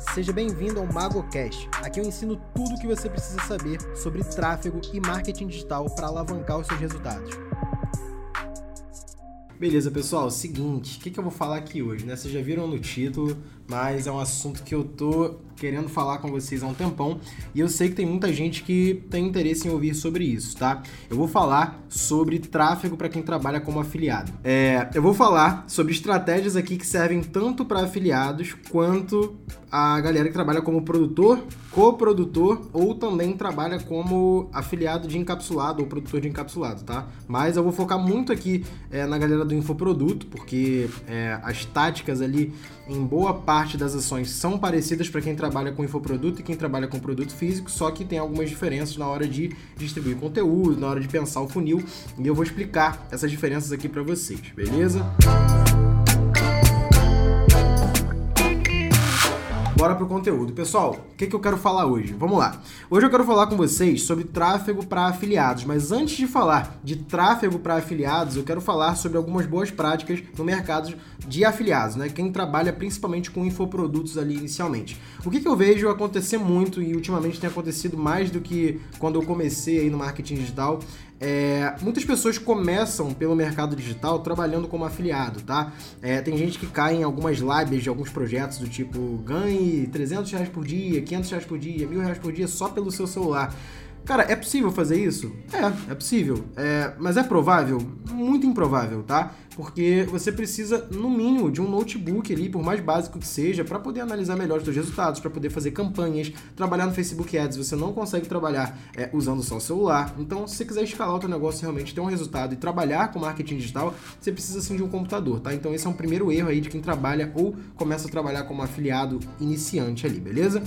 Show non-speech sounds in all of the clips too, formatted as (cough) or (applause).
Seja bem-vindo ao MagoCast. Aqui eu ensino tudo o que você precisa saber sobre tráfego e marketing digital para alavancar os seus resultados. Beleza, pessoal, seguinte, o que, que eu vou falar aqui hoje, né? Vocês já viram no título, mas é um assunto que eu tô querendo falar com vocês há um tempão e eu sei que tem muita gente que tem interesse em ouvir sobre isso, tá? Eu vou falar sobre tráfego para quem trabalha como afiliado. É, eu vou falar sobre estratégias aqui que servem tanto para afiliados quanto a galera que trabalha como produtor, coprodutor ou também trabalha como afiliado de encapsulado ou produtor de encapsulado, tá? Mas eu vou focar muito aqui é, na galera do infoproduto, porque é, as táticas ali em boa parte das ações são parecidas para quem trabalha com infoproduto e quem trabalha com produto físico, só que tem algumas diferenças na hora de distribuir conteúdo, na hora de pensar o funil, e eu vou explicar essas diferenças aqui para vocês, beleza? Bora pro conteúdo. Pessoal, o que, que eu quero falar hoje? Vamos lá. Hoje eu quero falar com vocês sobre tráfego para afiliados, mas antes de falar de tráfego para afiliados, eu quero falar sobre algumas boas práticas no mercado de afiliados, né? Quem trabalha principalmente com infoprodutos ali inicialmente. O que, que eu vejo acontecer muito e ultimamente tem acontecido mais do que quando eu comecei aí no marketing digital é, muitas pessoas começam pelo mercado digital trabalhando como afiliado, tá? É, tem gente que cai em algumas lábias de alguns projetos do tipo ganhe 300 reais por dia, 500 reais por dia, mil reais por dia só pelo seu celular. Cara, é possível fazer isso? É, é possível. É, mas é provável? Muito improvável, tá? Porque você precisa, no mínimo, de um notebook ali, por mais básico que seja, para poder analisar melhor os seus resultados, para poder fazer campanhas, trabalhar no Facebook Ads. Você não consegue trabalhar é, usando só o celular. Então, se você quiser escalar o seu negócio realmente ter um resultado e trabalhar com marketing digital, você precisa sim de um computador, tá? Então, esse é um primeiro erro aí de quem trabalha ou começa a trabalhar como afiliado iniciante ali, beleza?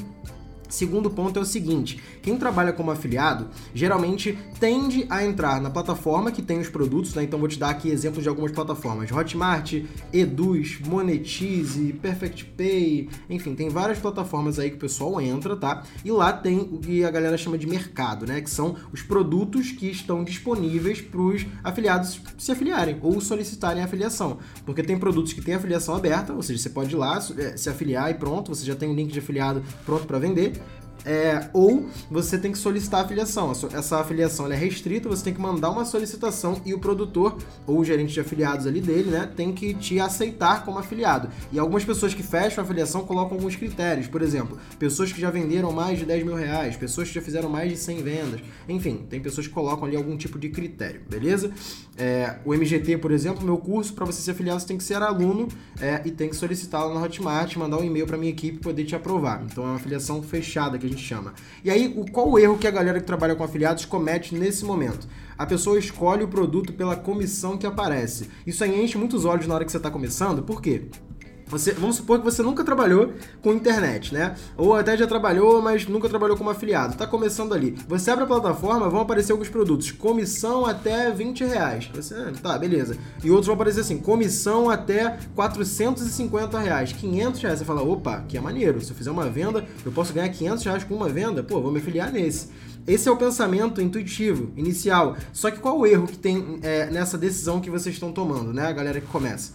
Segundo ponto é o seguinte: quem trabalha como afiliado geralmente tende a entrar na plataforma que tem os produtos, né? Então vou te dar aqui exemplos de algumas plataformas: Hotmart, Eduz, Monetize, Perfect Pay, enfim, tem várias plataformas aí que o pessoal entra, tá? E lá tem o que a galera chama de mercado, né? Que são os produtos que estão disponíveis para os afiliados se afiliarem ou solicitarem afiliação. Porque tem produtos que têm afiliação aberta, ou seja, você pode ir lá é, se afiliar e pronto, você já tem um link de afiliado pronto para vender. É, ou você tem que solicitar a afiliação. Essa afiliação é restrita, você tem que mandar uma solicitação e o produtor ou o gerente de afiliados ali dele, né, tem que te aceitar como afiliado. E algumas pessoas que fecham a afiliação colocam alguns critérios, por exemplo, pessoas que já venderam mais de 10 mil reais, pessoas que já fizeram mais de 100 vendas, enfim, tem pessoas que colocam ali algum tipo de critério, beleza? É, o MGT, por exemplo, meu curso, para você ser afiliado, você tem que ser aluno é, e tem que solicitar lá no Hotmart, mandar um e-mail para minha equipe poder te aprovar. Então é uma afiliação fechada que a gente chama. E aí, o, qual o erro que a galera que trabalha com afiliados comete nesse momento? A pessoa escolhe o produto pela comissão que aparece. Isso aí enche muitos olhos na hora que você está começando, por quê? Você, vamos supor que você nunca trabalhou com internet, né? Ou até já trabalhou, mas nunca trabalhou como afiliado. Tá começando ali. Você abre a plataforma, vão aparecer alguns produtos. Comissão até 20 reais. Você, tá, beleza. E outros vão aparecer assim, comissão até 450 reais. 500 reais. Você fala, opa, que é maneiro. Se eu fizer uma venda, eu posso ganhar 500 reais com uma venda. Pô, vou me afiliar nesse. Esse é o pensamento intuitivo, inicial. Só que qual o erro que tem é, nessa decisão que vocês estão tomando, né? A galera que começa.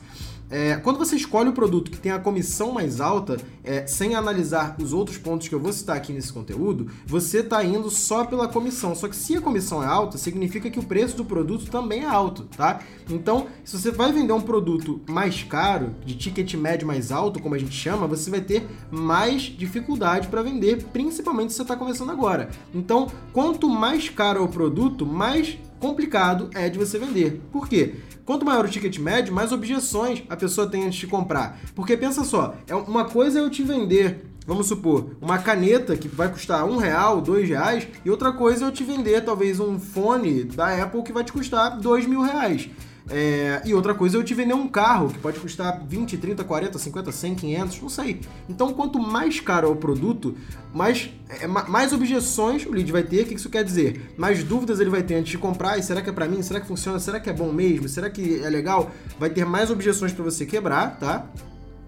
É, quando você escolhe o produto que tem a comissão mais alta, é, sem analisar os outros pontos que eu vou citar aqui nesse conteúdo, você está indo só pela comissão. Só que se a comissão é alta, significa que o preço do produto também é alto, tá? Então, se você vai vender um produto mais caro, de ticket médio mais alto, como a gente chama, você vai ter mais dificuldade para vender, principalmente se você está começando agora. Então, quanto mais caro é o produto, mais complicado é de você vender. Por quê? Quanto maior o ticket médio, mais objeções a pessoa tem antes de comprar. Porque pensa só, é uma coisa é eu te vender vamos supor, uma caneta que vai custar um real, dois reais, e outra coisa é eu te vender talvez um fone da Apple que vai te custar dois mil reais. É, e outra coisa eu te vender um carro que pode custar 20, 30, 40, 50, 100, 500, não sei. Então, quanto mais caro é o produto, mais, é, mais objeções o lead vai ter. O que isso quer dizer? Mais dúvidas ele vai ter antes de comprar. E será que é para mim? Será que funciona? Será que é bom mesmo? Será que é legal? Vai ter mais objeções para você quebrar, tá?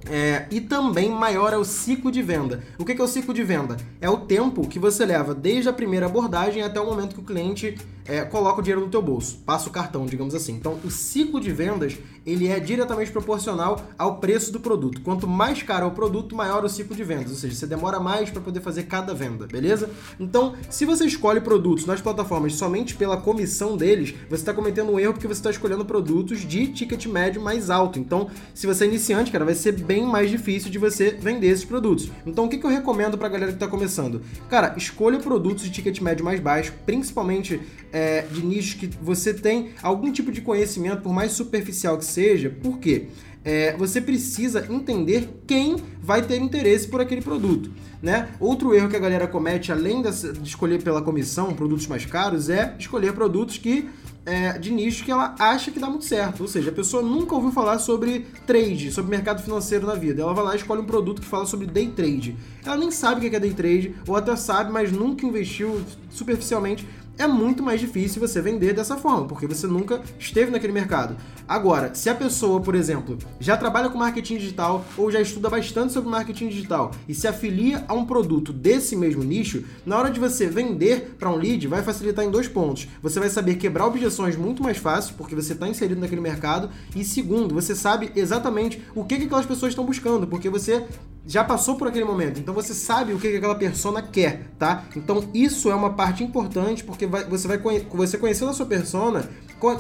É, e também maior é o ciclo de venda. O que é o ciclo de venda? É o tempo que você leva desde a primeira abordagem até o momento que o cliente é, coloca o dinheiro no teu bolso, passa o cartão, digamos assim. Então, o ciclo de vendas ele é diretamente proporcional ao preço do produto. Quanto mais caro é o produto, maior o ciclo de vendas, ou seja, você demora mais para poder fazer cada venda, beleza? Então, se você escolhe produtos nas plataformas somente pela comissão deles, você está cometendo um erro porque você está escolhendo produtos de ticket médio mais alto. Então, se você é iniciante, cara, vai ser bem mais difícil de você vender esses produtos. Então, o que, que eu recomendo para a galera que está começando? Cara, escolha produtos de ticket médio mais baixo, principalmente é, de nichos que você tem algum tipo de conhecimento, por mais superficial que seja. Por quê? É, você precisa entender quem vai ter interesse por aquele produto. Né? Outro erro que a galera comete, além de escolher pela comissão produtos mais caros, é escolher produtos que é, de nicho que ela acha que dá muito certo. Ou seja, a pessoa nunca ouviu falar sobre trade, sobre mercado financeiro na vida. Ela vai lá e escolhe um produto que fala sobre day trade. Ela nem sabe o que é day trade, ou até sabe, mas nunca investiu superficialmente é muito mais difícil você vender dessa forma, porque você nunca esteve naquele mercado. Agora, se a pessoa, por exemplo, já trabalha com marketing digital ou já estuda bastante sobre marketing digital e se afilia a um produto desse mesmo nicho, na hora de você vender para um lead, vai facilitar em dois pontos. Você vai saber quebrar objeções muito mais fácil, porque você está inserido naquele mercado, e segundo, você sabe exatamente o que, que aquelas pessoas estão buscando, porque você já passou por aquele momento, então você sabe o que aquela persona quer, tá? Então isso é uma parte importante porque vai, você vai você conhecendo a sua persona,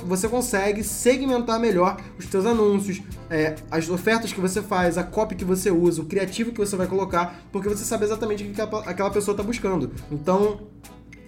você consegue segmentar melhor os seus anúncios, é, as ofertas que você faz, a copy que você usa, o criativo que você vai colocar, porque você sabe exatamente o que aquela pessoa está buscando. Então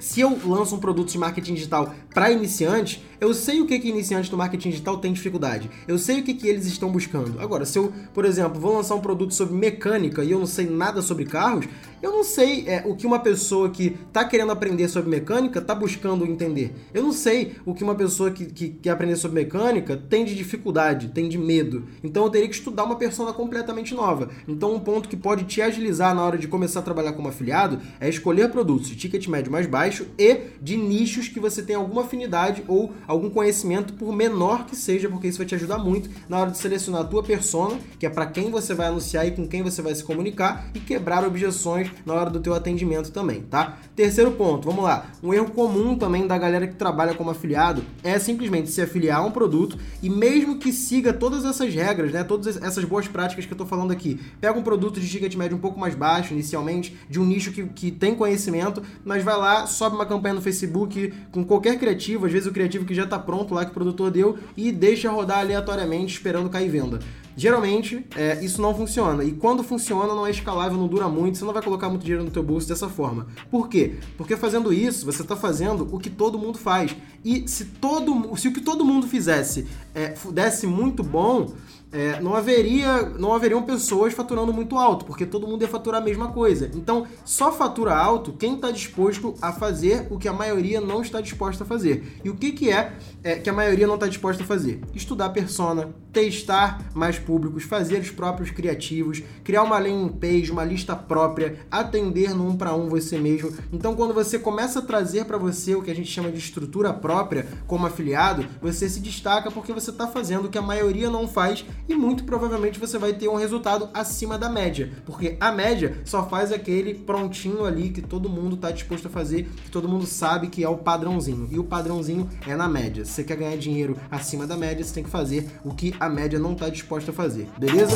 se eu lanço um produto de marketing digital para iniciantes, eu sei o que, que iniciantes do marketing digital têm dificuldade. Eu sei o que, que eles estão buscando. Agora, se eu, por exemplo, vou lançar um produto sobre mecânica e eu não sei nada sobre carros, eu não sei é, o que uma pessoa que está querendo aprender sobre mecânica está buscando entender. Eu não sei o que uma pessoa que, que quer aprender sobre mecânica tem de dificuldade, tem de medo. Então eu teria que estudar uma persona completamente nova. Então um ponto que pode te agilizar na hora de começar a trabalhar como afiliado é escolher produtos de ticket médio mais baixo e de nichos que você tem alguma afinidade ou algum conhecimento, por menor que seja, porque isso vai te ajudar muito na hora de selecionar a tua persona, que é para quem você vai anunciar e com quem você vai se comunicar, e quebrar objeções na hora do teu atendimento também, tá? Terceiro ponto, vamos lá. Um erro comum também da galera que trabalha como afiliado é simplesmente se afiliar a um produto e mesmo que siga todas essas regras, né, todas essas boas práticas que eu tô falando aqui, pega um produto de ticket médio um pouco mais baixo inicialmente, de um nicho que, que tem conhecimento, mas vai lá, sobe uma campanha no Facebook com qualquer criativo, às vezes o criativo que já tá pronto lá que o produtor deu e deixa rodar aleatoriamente esperando cair venda. Geralmente, é, isso não funciona. E quando funciona, não é escalável, não dura muito, você não vai colocar muito dinheiro no teu bolso dessa forma. Por quê? Porque fazendo isso, você está fazendo o que todo mundo faz. E se, todo, se o que todo mundo fizesse é, desse muito bom, é, não haveria não haveriam pessoas faturando muito alto, porque todo mundo ia faturar a mesma coisa. Então, só fatura alto quem está disposto a fazer o que a maioria não está disposta a fazer. E o que, que é, é que a maioria não está disposta a fazer? Estudar persona, testar mais públicos, fazer os próprios criativos, criar uma landing page, uma lista própria, atender no um para um você mesmo. Então, quando você começa a trazer para você o que a gente chama de estrutura própria como afiliado, você se destaca porque você está fazendo o que a maioria não faz e muito provavelmente você vai ter um resultado acima da média, porque a média só faz aquele prontinho ali que todo mundo está disposto a fazer, que todo mundo sabe que é o padrãozinho. E o padrãozinho é na média. Se você quer ganhar dinheiro acima da média, você tem que fazer o que a média não está disposta a fazer, beleza?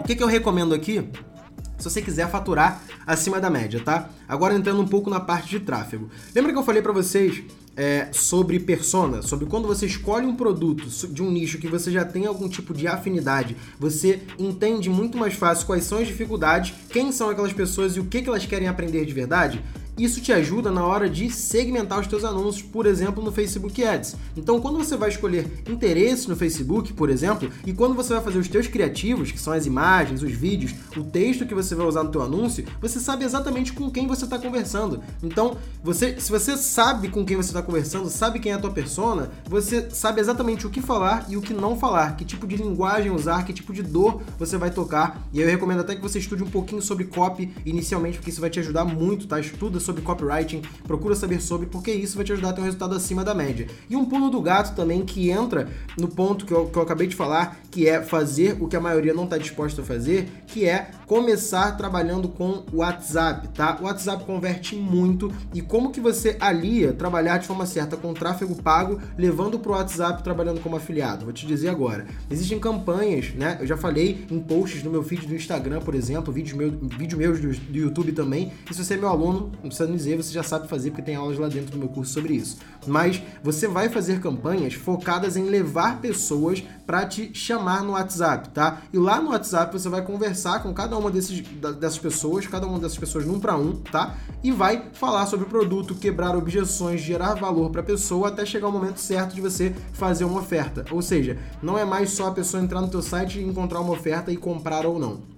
O que, que eu recomendo aqui? se você quiser faturar acima da média, tá? Agora entrando um pouco na parte de tráfego. Lembra que eu falei para vocês é, sobre persona, sobre quando você escolhe um produto de um nicho que você já tem algum tipo de afinidade, você entende muito mais fácil quais são as dificuldades, quem são aquelas pessoas e o que, que elas querem aprender de verdade? Isso te ajuda na hora de segmentar os teus anúncios, por exemplo, no Facebook Ads. Então, quando você vai escolher interesse no Facebook, por exemplo, e quando você vai fazer os teus criativos, que são as imagens, os vídeos, o texto que você vai usar no teu anúncio, você sabe exatamente com quem você está conversando. Então, você, se você sabe com quem você está conversando, sabe quem é a tua persona, você sabe exatamente o que falar e o que não falar, que tipo de linguagem usar, que tipo de dor você vai tocar. E eu recomendo até que você estude um pouquinho sobre copy inicialmente, porque isso vai te ajudar muito, tá? Estuda sobre copywriting, procura saber sobre, porque isso vai te ajudar a ter um resultado acima da média. E um pulo do gato também que entra no ponto que eu, que eu acabei de falar, que é fazer o que a maioria não está disposta a fazer, que é começar trabalhando com o WhatsApp, tá? O WhatsApp converte muito e como que você alia trabalhar de forma certa com tráfego pago, levando para o WhatsApp trabalhando como afiliado? Vou te dizer agora. Existem campanhas, né? Eu já falei em posts no meu feed do Instagram, por exemplo, vídeos meu, vídeo meus do, do YouTube também. E se você é meu aluno, precisa dizer, você já sabe fazer porque tem aulas lá dentro do meu curso sobre isso. Mas você vai fazer campanhas focadas em levar pessoas para te chamar no WhatsApp, tá? E lá no WhatsApp você vai conversar com cada uma desses, dessas pessoas, cada uma dessas pessoas num para um, tá? E vai falar sobre o produto, quebrar objeções, gerar valor para a pessoa até chegar o momento certo de você fazer uma oferta. Ou seja, não é mais só a pessoa entrar no teu site e encontrar uma oferta e comprar ou não.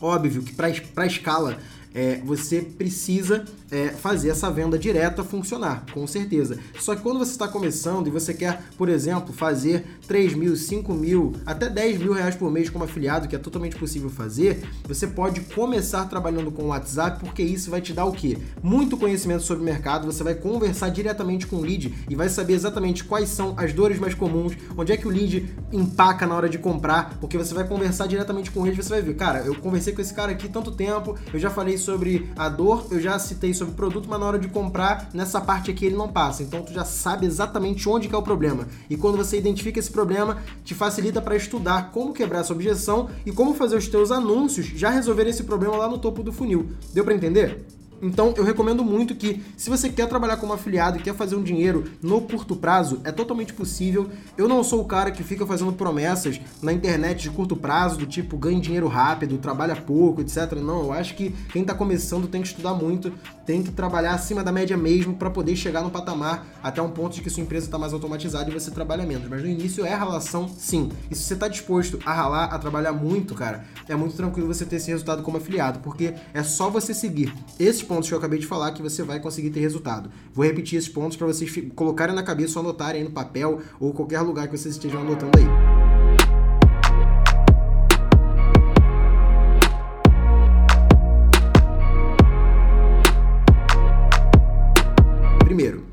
Óbvio que para escala é, você precisa é, fazer essa venda direta funcionar, com certeza. Só que quando você está começando e você quer, por exemplo, fazer 3 mil, 5 mil, até 10 mil reais por mês como afiliado, que é totalmente possível fazer, você pode começar trabalhando com o WhatsApp, porque isso vai te dar o quê? Muito conhecimento sobre o mercado, você vai conversar diretamente com o lead e vai saber exatamente quais são as dores mais comuns, onde é que o lead empaca na hora de comprar, porque você vai conversar diretamente com ele, você vai ver, cara, eu conversei com esse cara aqui tanto tempo, eu já falei sobre a dor, eu já citei sobre o produto, mas na hora de comprar, nessa parte aqui ele não passa. Então tu já sabe exatamente onde que é o problema. E quando você identifica esse problema, te facilita para estudar como quebrar essa objeção e como fazer os teus anúncios já resolverem esse problema lá no topo do funil. Deu para entender? Então, eu recomendo muito que, se você quer trabalhar como afiliado e quer fazer um dinheiro no curto prazo, é totalmente possível. Eu não sou o cara que fica fazendo promessas na internet de curto prazo, do tipo ganhe dinheiro rápido, trabalha pouco, etc. Não, eu acho que quem está começando tem que estudar muito, tem que trabalhar acima da média mesmo para poder chegar no patamar até um ponto de que sua empresa está mais automatizada e você trabalha menos. Mas no início é relação, sim. E se você está disposto a ralar, a trabalhar muito, cara, é muito tranquilo você ter esse resultado como afiliado, porque é só você seguir esses pontos que eu acabei de falar que você vai conseguir ter resultado. Vou repetir esses pontos para vocês colocarem na cabeça ou anotarem aí no papel ou qualquer lugar que vocês estejam anotando aí. Primeiro,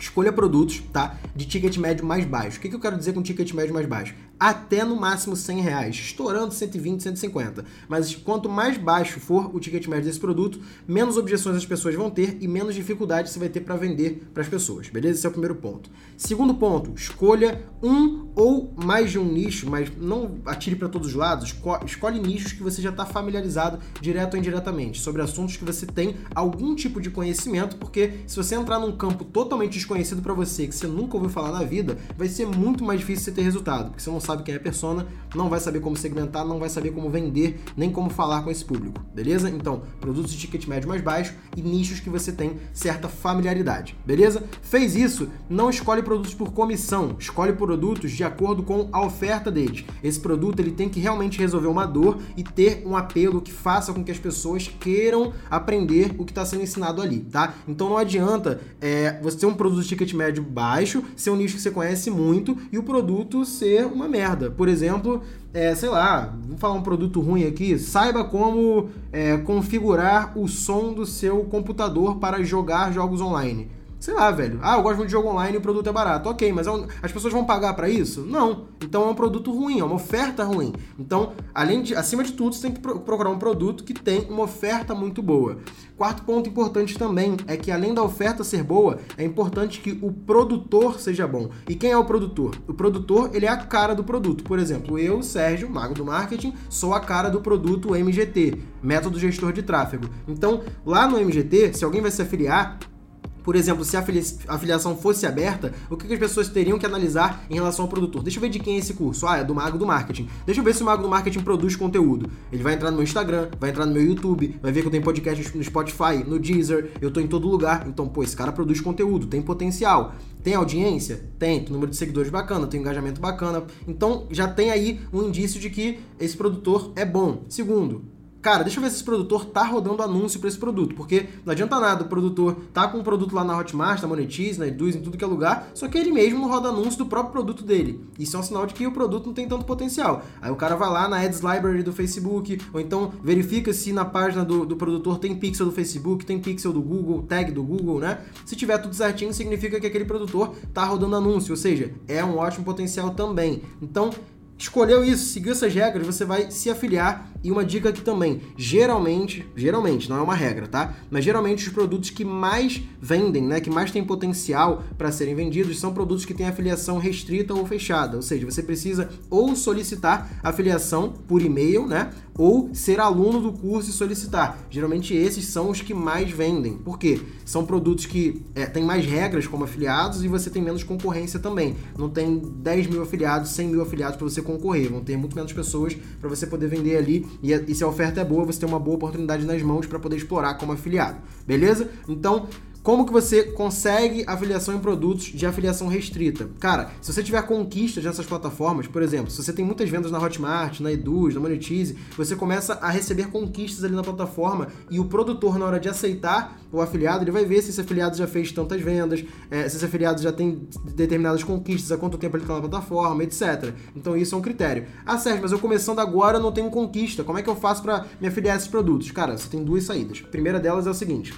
escolha produtos, tá? De ticket médio mais baixo. O que, que eu quero dizer com ticket médio mais baixo? Até no máximo 100 reais, estourando 120, 150. Mas quanto mais baixo for o ticket médio desse produto, menos objeções as pessoas vão ter e menos dificuldade você vai ter para vender para as pessoas, beleza? Esse é o primeiro ponto. Segundo ponto, escolha um ou mais de um nicho, mas não atire para todos os lados. Escolhe nichos que você já está familiarizado direto ou indiretamente, sobre assuntos que você tem algum tipo de conhecimento, porque se você entrar num campo totalmente desconhecido para você, que você nunca ouviu falar na vida, vai ser muito mais difícil você ter resultado, porque você não sabe quem é a persona, não vai saber como segmentar, não vai saber como vender, nem como falar com esse público, beleza? Então, produtos de ticket médio mais baixo e nichos que você tem certa familiaridade, beleza? Fez isso, não escolhe produtos por comissão, escolhe produtos de acordo com a oferta deles. Esse produto ele tem que realmente resolver uma dor e ter um apelo que faça com que as pessoas queiram aprender o que está sendo ensinado ali, tá? Então não adianta é, você ter um produto de ticket médio baixo, ser um nicho que você conhece muito e o produto ser uma. Por exemplo, é, sei lá, vamos falar um produto ruim aqui, saiba como é, configurar o som do seu computador para jogar jogos online. Sei lá, velho. Ah, eu gosto muito de jogo online e o produto é barato. Ok, mas é as pessoas vão pagar para isso? Não. Então é um produto ruim, é uma oferta ruim. Então, além de, acima de tudo, você tem que procurar um produto que tem uma oferta muito boa. Quarto ponto importante também é que além da oferta ser boa, é importante que o produtor seja bom. E quem é o produtor? O produtor, ele é a cara do produto. Por exemplo, eu, Sérgio, mago do marketing, sou a cara do produto MGT, método gestor de tráfego. Então, lá no MGT, se alguém vai se afiliar, por exemplo, se a afiliação fosse aberta, o que as pessoas teriam que analisar em relação ao produtor? Deixa eu ver de quem é esse curso. Ah, é do Mago do Marketing. Deixa eu ver se o Mago do Marketing produz conteúdo. Ele vai entrar no meu Instagram, vai entrar no meu YouTube, vai ver que eu tenho podcast no Spotify, no Deezer, eu tô em todo lugar. Então, pô, esse cara produz conteúdo, tem potencial. Tem audiência? Tem. Tem número de seguidores bacana, tem engajamento bacana. Então, já tem aí um indício de que esse produtor é bom. Segundo, cara, deixa eu ver se esse produtor tá rodando anúncio para esse produto, porque não adianta nada o produtor tá com um produto lá na Hotmart, na Monetize, na Eduz, em tudo que é lugar, só que ele mesmo não roda anúncio do próprio produto dele. Isso é um sinal de que o produto não tem tanto potencial. Aí o cara vai lá na Ads Library do Facebook, ou então verifica se na página do, do produtor tem pixel do Facebook, tem pixel do Google, tag do Google, né? Se tiver tudo certinho, significa que aquele produtor tá rodando anúncio, ou seja, é um ótimo potencial também. Então, escolheu isso, seguiu essas regras, você vai se afiliar. E uma dica aqui também, geralmente, geralmente, não é uma regra, tá? Mas geralmente os produtos que mais vendem, né, que mais têm potencial para serem vendidos, são produtos que têm afiliação restrita ou fechada. Ou seja, você precisa ou solicitar afiliação por e-mail, né? Ou ser aluno do curso e solicitar. Geralmente esses são os que mais vendem. Por quê? São produtos que é, têm mais regras como afiliados e você tem menos concorrência também. Não tem 10 mil afiliados, 100 mil afiliados para você concorrer. Vão ter muito menos pessoas para você poder vender ali. E, e se a oferta é boa, você tem uma boa oportunidade nas mãos para poder explorar como afiliado. Beleza? Então, como que você consegue afiliação em produtos de afiliação restrita? Cara, se você tiver conquistas nessas plataformas, por exemplo, se você tem muitas vendas na Hotmart, na Eduz, na Monetize, você começa a receber conquistas ali na plataforma e o produtor, na hora de aceitar o afiliado, ele vai ver se esse afiliado já fez tantas vendas, é, se esse afiliado já tem determinadas conquistas, há quanto tempo ele está na plataforma, etc. Então isso é um critério. Ah, Sérgio, mas eu começando agora não tenho conquista, como é que eu faço para me afiliar a esses produtos? Cara, você tem duas saídas. A primeira delas é o seguinte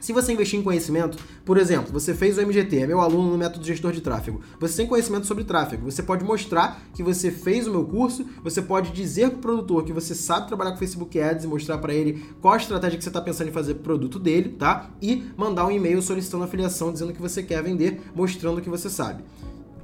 se você investir em conhecimento, por exemplo, você fez o MGT, é meu aluno no método gestor de tráfego, você tem conhecimento sobre tráfego, você pode mostrar que você fez o meu curso, você pode dizer para o produtor que você sabe trabalhar com Facebook Ads e mostrar para ele qual a estratégia que você está pensando em fazer para o produto dele, tá? E mandar um e-mail solicitando afiliação dizendo que você quer vender, mostrando que você sabe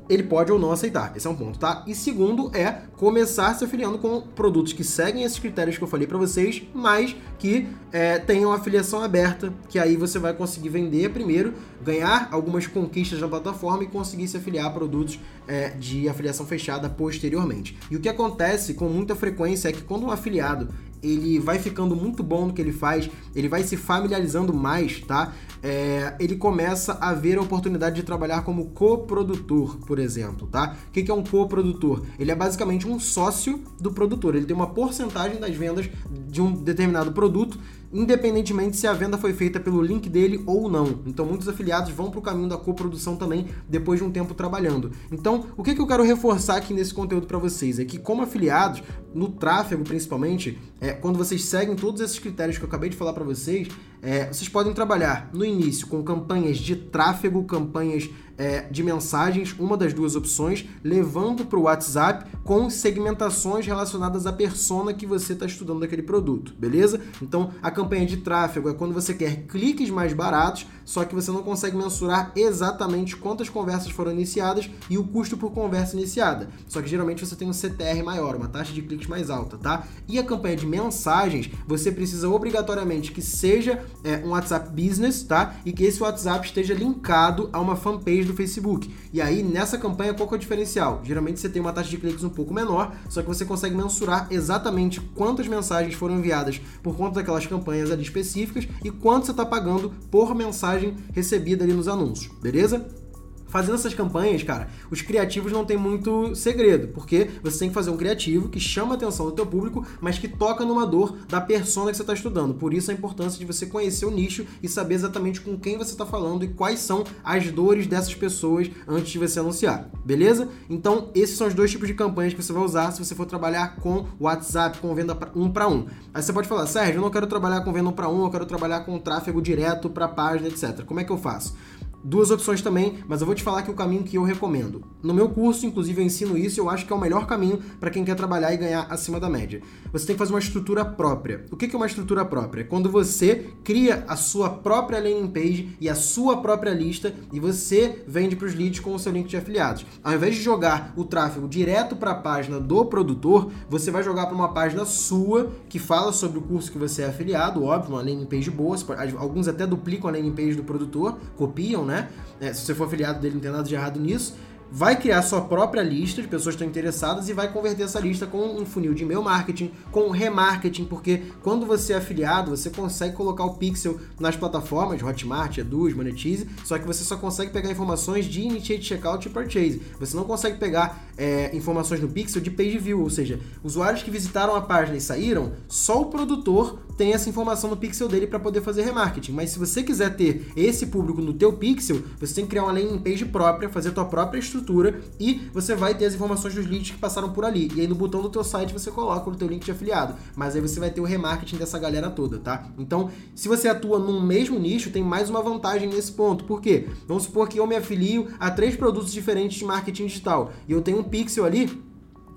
ele pode ou não aceitar. Esse é um ponto, tá? E segundo é começar se afiliando com produtos que seguem esses critérios que eu falei para vocês, mas que é, tenham afiliação aberta, que aí você vai conseguir vender primeiro, ganhar algumas conquistas na plataforma e conseguir se afiliar a produtos é, de afiliação fechada posteriormente. E o que acontece com muita frequência é que quando um afiliado ele vai ficando muito bom no que ele faz, ele vai se familiarizando mais, tá? É, ele começa a ver a oportunidade de trabalhar como coprodutor, por exemplo, tá? O que é um coprodutor? Ele é basicamente um sócio do produtor, ele tem uma porcentagem das vendas de um determinado produto independentemente se a venda foi feita pelo link dele ou não. Então, muitos afiliados vão para o caminho da coprodução também depois de um tempo trabalhando. Então, o que, que eu quero reforçar aqui nesse conteúdo para vocês é que, como afiliados, no tráfego principalmente, é, quando vocês seguem todos esses critérios que eu acabei de falar para vocês, é, vocês podem trabalhar no início com campanhas de tráfego, campanhas é, de mensagens, uma das duas opções, levando para o WhatsApp com segmentações relacionadas à persona que você está estudando daquele produto, beleza? Então, a campanha de tráfego é quando você quer cliques mais baratos, só que você não consegue mensurar exatamente quantas conversas foram iniciadas e o custo por conversa iniciada. Só que geralmente você tem um CTR maior, uma taxa de cliques mais alta, tá? E a campanha de mensagens, você precisa obrigatoriamente que seja é, um WhatsApp Business, tá? E que esse WhatsApp esteja linkado a uma fanpage do Facebook. E aí, nessa campanha, qual que é o diferencial? Geralmente você tem uma taxa de cliques um pouco menor, só que você consegue mensurar exatamente quantas mensagens foram enviadas por conta daquelas campanhas ali específicas e quanto você está pagando por mensagem recebida ali nos anúncios, beleza? Fazendo essas campanhas, cara, os criativos não tem muito segredo, porque você tem que fazer um criativo que chama a atenção do teu público, mas que toca numa dor da persona que você está estudando. Por isso a importância de você conhecer o nicho e saber exatamente com quem você está falando e quais são as dores dessas pessoas antes de você anunciar, beleza? Então, esses são os dois tipos de campanhas que você vai usar se você for trabalhar com WhatsApp, com venda um para um. Aí você pode falar, Sérgio, eu não quero trabalhar com venda um para um, eu quero trabalhar com tráfego direto para página, etc. Como é que eu faço? Duas opções também, mas eu vou te falar que o caminho que eu recomendo. No meu curso, inclusive, eu ensino isso eu acho que é o melhor caminho para quem quer trabalhar e ganhar acima da média. Você tem que fazer uma estrutura própria. O que é uma estrutura própria? É quando você cria a sua própria landing page e a sua própria lista e você vende para os leads com o seu link de afiliados. Ao invés de jogar o tráfego direto para a página do produtor, você vai jogar para uma página sua que fala sobre o curso que você é afiliado, óbvio, uma landing page boa. Alguns até duplicam a landing page do produtor, copiam, né? Né? É, se você for afiliado dele, não tem nada de errado nisso. vai criar sua própria lista de pessoas que estão interessadas e vai converter essa lista com um funil de e-mail marketing, com remarketing, porque quando você é afiliado, você consegue colocar o pixel nas plataformas, Hotmart, Eduz, Monetize, só que você só consegue pegar informações de Initiate Checkout e Purchase. Você não consegue pegar é, informações no pixel de page view, ou seja, usuários que visitaram a página e saíram, só o produtor tem essa informação no pixel dele para poder fazer remarketing. Mas se você quiser ter esse público no teu pixel, você tem que criar uma landing page própria, fazer a tua própria estrutura e você vai ter as informações dos leads que passaram por ali. E aí no botão do teu site você coloca o teu link de afiliado. Mas aí você vai ter o remarketing dessa galera toda, tá? Então, se você atua num mesmo nicho, tem mais uma vantagem nesse ponto. Por quê? Vamos supor que eu me afilio a três produtos diferentes de marketing digital e eu tenho um pixel ali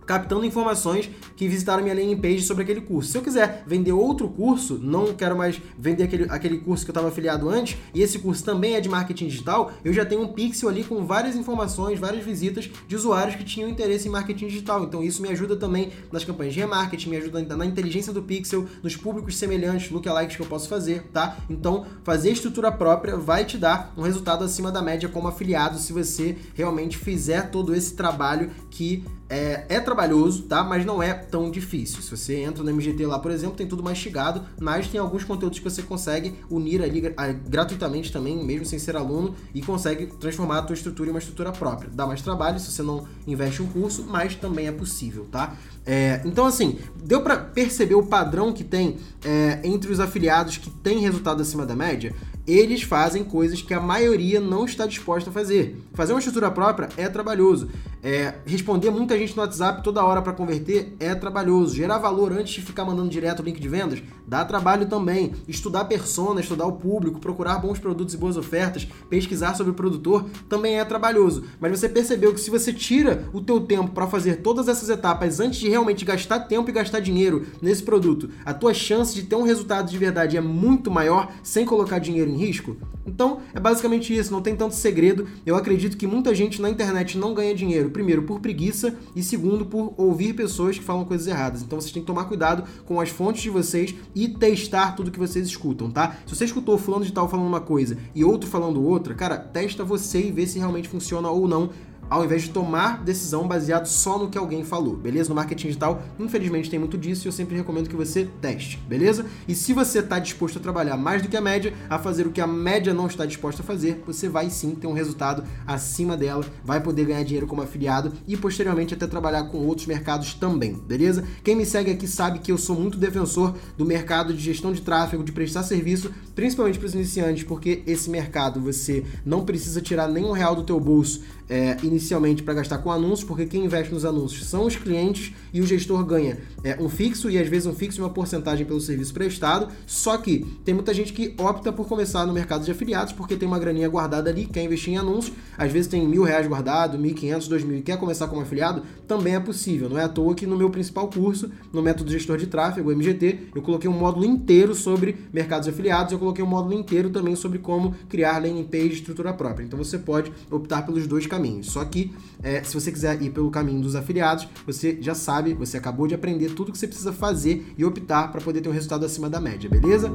captando informações que visitaram minha landing page sobre aquele curso. Se eu quiser vender outro curso, não quero mais vender aquele, aquele curso que eu estava afiliado antes, e esse curso também é de marketing digital, eu já tenho um pixel ali com várias informações, várias visitas de usuários que tinham interesse em marketing digital. Então isso me ajuda também nas campanhas de remarketing, me ajuda na inteligência do pixel, nos públicos semelhantes, lookalikes que eu posso fazer, tá? Então fazer estrutura própria vai te dar um resultado acima da média como afiliado se você realmente fizer todo esse trabalho que é, é, trabalhoso, tá? Mas não é tão difícil. Se você entra no MGT lá, por exemplo, tem tudo mastigado, mas tem alguns conteúdos que você consegue unir ali gratuitamente também, mesmo sem ser aluno, e consegue transformar a tua estrutura em uma estrutura própria. Dá mais trabalho se você não investe um curso, mas também é possível, tá? É, então, assim, deu para perceber o padrão que tem é, entre os afiliados que têm resultado acima da média? Eles fazem coisas que a maioria não está disposta a fazer. Fazer uma estrutura própria é trabalhoso. É, responder muita gente no WhatsApp toda hora para converter é trabalhoso. Gerar valor antes de ficar mandando direto o link de vendas dá trabalho também. Estudar persona, estudar o público, procurar bons produtos e boas ofertas, pesquisar sobre o produtor também é trabalhoso. Mas você percebeu que se você tira o teu tempo para fazer todas essas etapas antes de realmente gastar tempo e gastar dinheiro nesse produto, a tua chance de ter um resultado de verdade é muito maior sem colocar dinheiro em risco? Então, é basicamente isso, não tem tanto segredo. Eu acredito que muita gente na internet não ganha dinheiro, primeiro por preguiça e segundo por ouvir pessoas que falam coisas erradas. Então, vocês têm que tomar cuidado com as fontes de vocês e testar tudo que vocês escutam, tá? Se você escutou fulano de tal falando uma coisa e outro falando outra, cara, testa você e vê se realmente funciona ou não ao invés de tomar decisão baseado só no que alguém falou, beleza? No marketing digital, infelizmente tem muito disso e eu sempre recomendo que você teste, beleza? E se você está disposto a trabalhar mais do que a média, a fazer o que a média não está disposta a fazer, você vai sim ter um resultado acima dela, vai poder ganhar dinheiro como afiliado e posteriormente até trabalhar com outros mercados também, beleza? Quem me segue aqui sabe que eu sou muito defensor do mercado de gestão de tráfego, de prestar serviço, principalmente para os iniciantes, porque esse mercado você não precisa tirar nenhum real do teu bolso é, inicialmente para gastar com anúncios, porque quem investe nos anúncios são os clientes e o gestor ganha é, um fixo e às vezes um fixo e uma porcentagem pelo serviço prestado. Só que tem muita gente que opta por começar no mercado de afiliados porque tem uma graninha guardada ali, quer investir em anúncios, às vezes tem mil reais guardado, mil quinhentos, dois mil e quer começar como afiliado, também é possível. Não é à toa que no meu principal curso, no método gestor de tráfego, MGT, eu coloquei um módulo inteiro sobre mercados afiliados, eu coloquei um módulo inteiro também sobre como criar landing page de estrutura própria. Então você pode optar pelos dois caminhos caminhos. Só que é, se você quiser ir pelo caminho dos afiliados, você já sabe, você acabou de aprender tudo que você precisa fazer e optar para poder ter um resultado acima da média, beleza?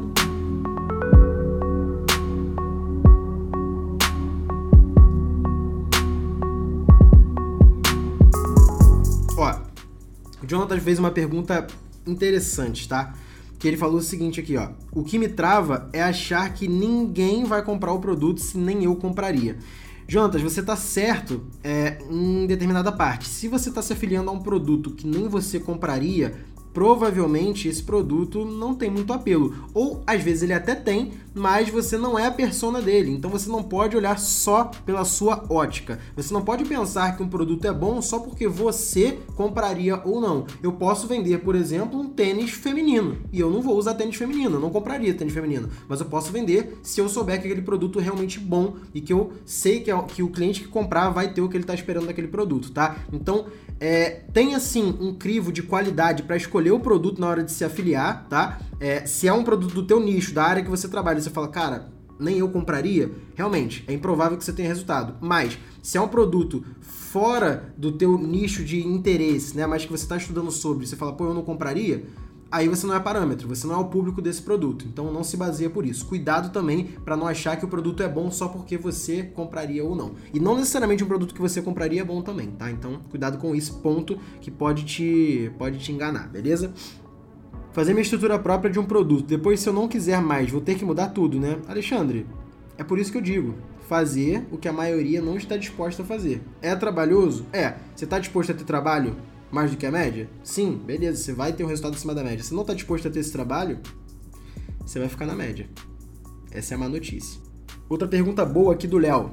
Ó, o Jonathan fez uma pergunta interessante, tá? Que ele falou o seguinte aqui, ó. O que me trava é achar que ninguém vai comprar o produto se nem eu compraria. Jonatas, você está certo é, em determinada parte. Se você está se afiliando a um produto que nem você compraria, provavelmente esse produto não tem muito apelo. Ou às vezes ele até tem, mas você não é a persona dele. Então você não pode olhar só pela sua ótica. Você não pode pensar que um produto é bom só porque você compraria ou não. Eu posso vender, por exemplo, um tênis feminino e eu não vou usar tênis feminino, eu não compraria tênis feminino, mas eu posso vender se eu souber que aquele produto é realmente bom e que eu sei que, é, que o cliente que comprar vai ter o que ele está esperando daquele produto, tá? Então é, tem assim um crivo de qualidade para escolher o produto na hora de se afiliar, tá? É, se é um produto do teu nicho, da área que você trabalha, você fala, cara, nem eu compraria, realmente, é improvável que você tenha resultado. Mas, se é um produto fora do teu nicho de interesse, né, mas que você está estudando sobre, você fala, pô, eu não compraria, aí você não é parâmetro, você não é o público desse produto. Então não se baseia por isso. Cuidado também para não achar que o produto é bom só porque você compraria ou não. E não necessariamente um produto que você compraria é bom também, tá? Então cuidado com esse ponto que pode te pode te enganar, beleza? Fazer minha estrutura própria de um produto. Depois, se eu não quiser mais, vou ter que mudar tudo, né? Alexandre, é por isso que eu digo fazer o que a maioria não está disposta a fazer. É trabalhoso? É. Você está disposto a ter trabalho mais do que a média? Sim, beleza, você vai ter um resultado acima da média. Se não está disposto a ter esse trabalho, você vai ficar na média. Essa é a má notícia. Outra pergunta boa aqui do Léo.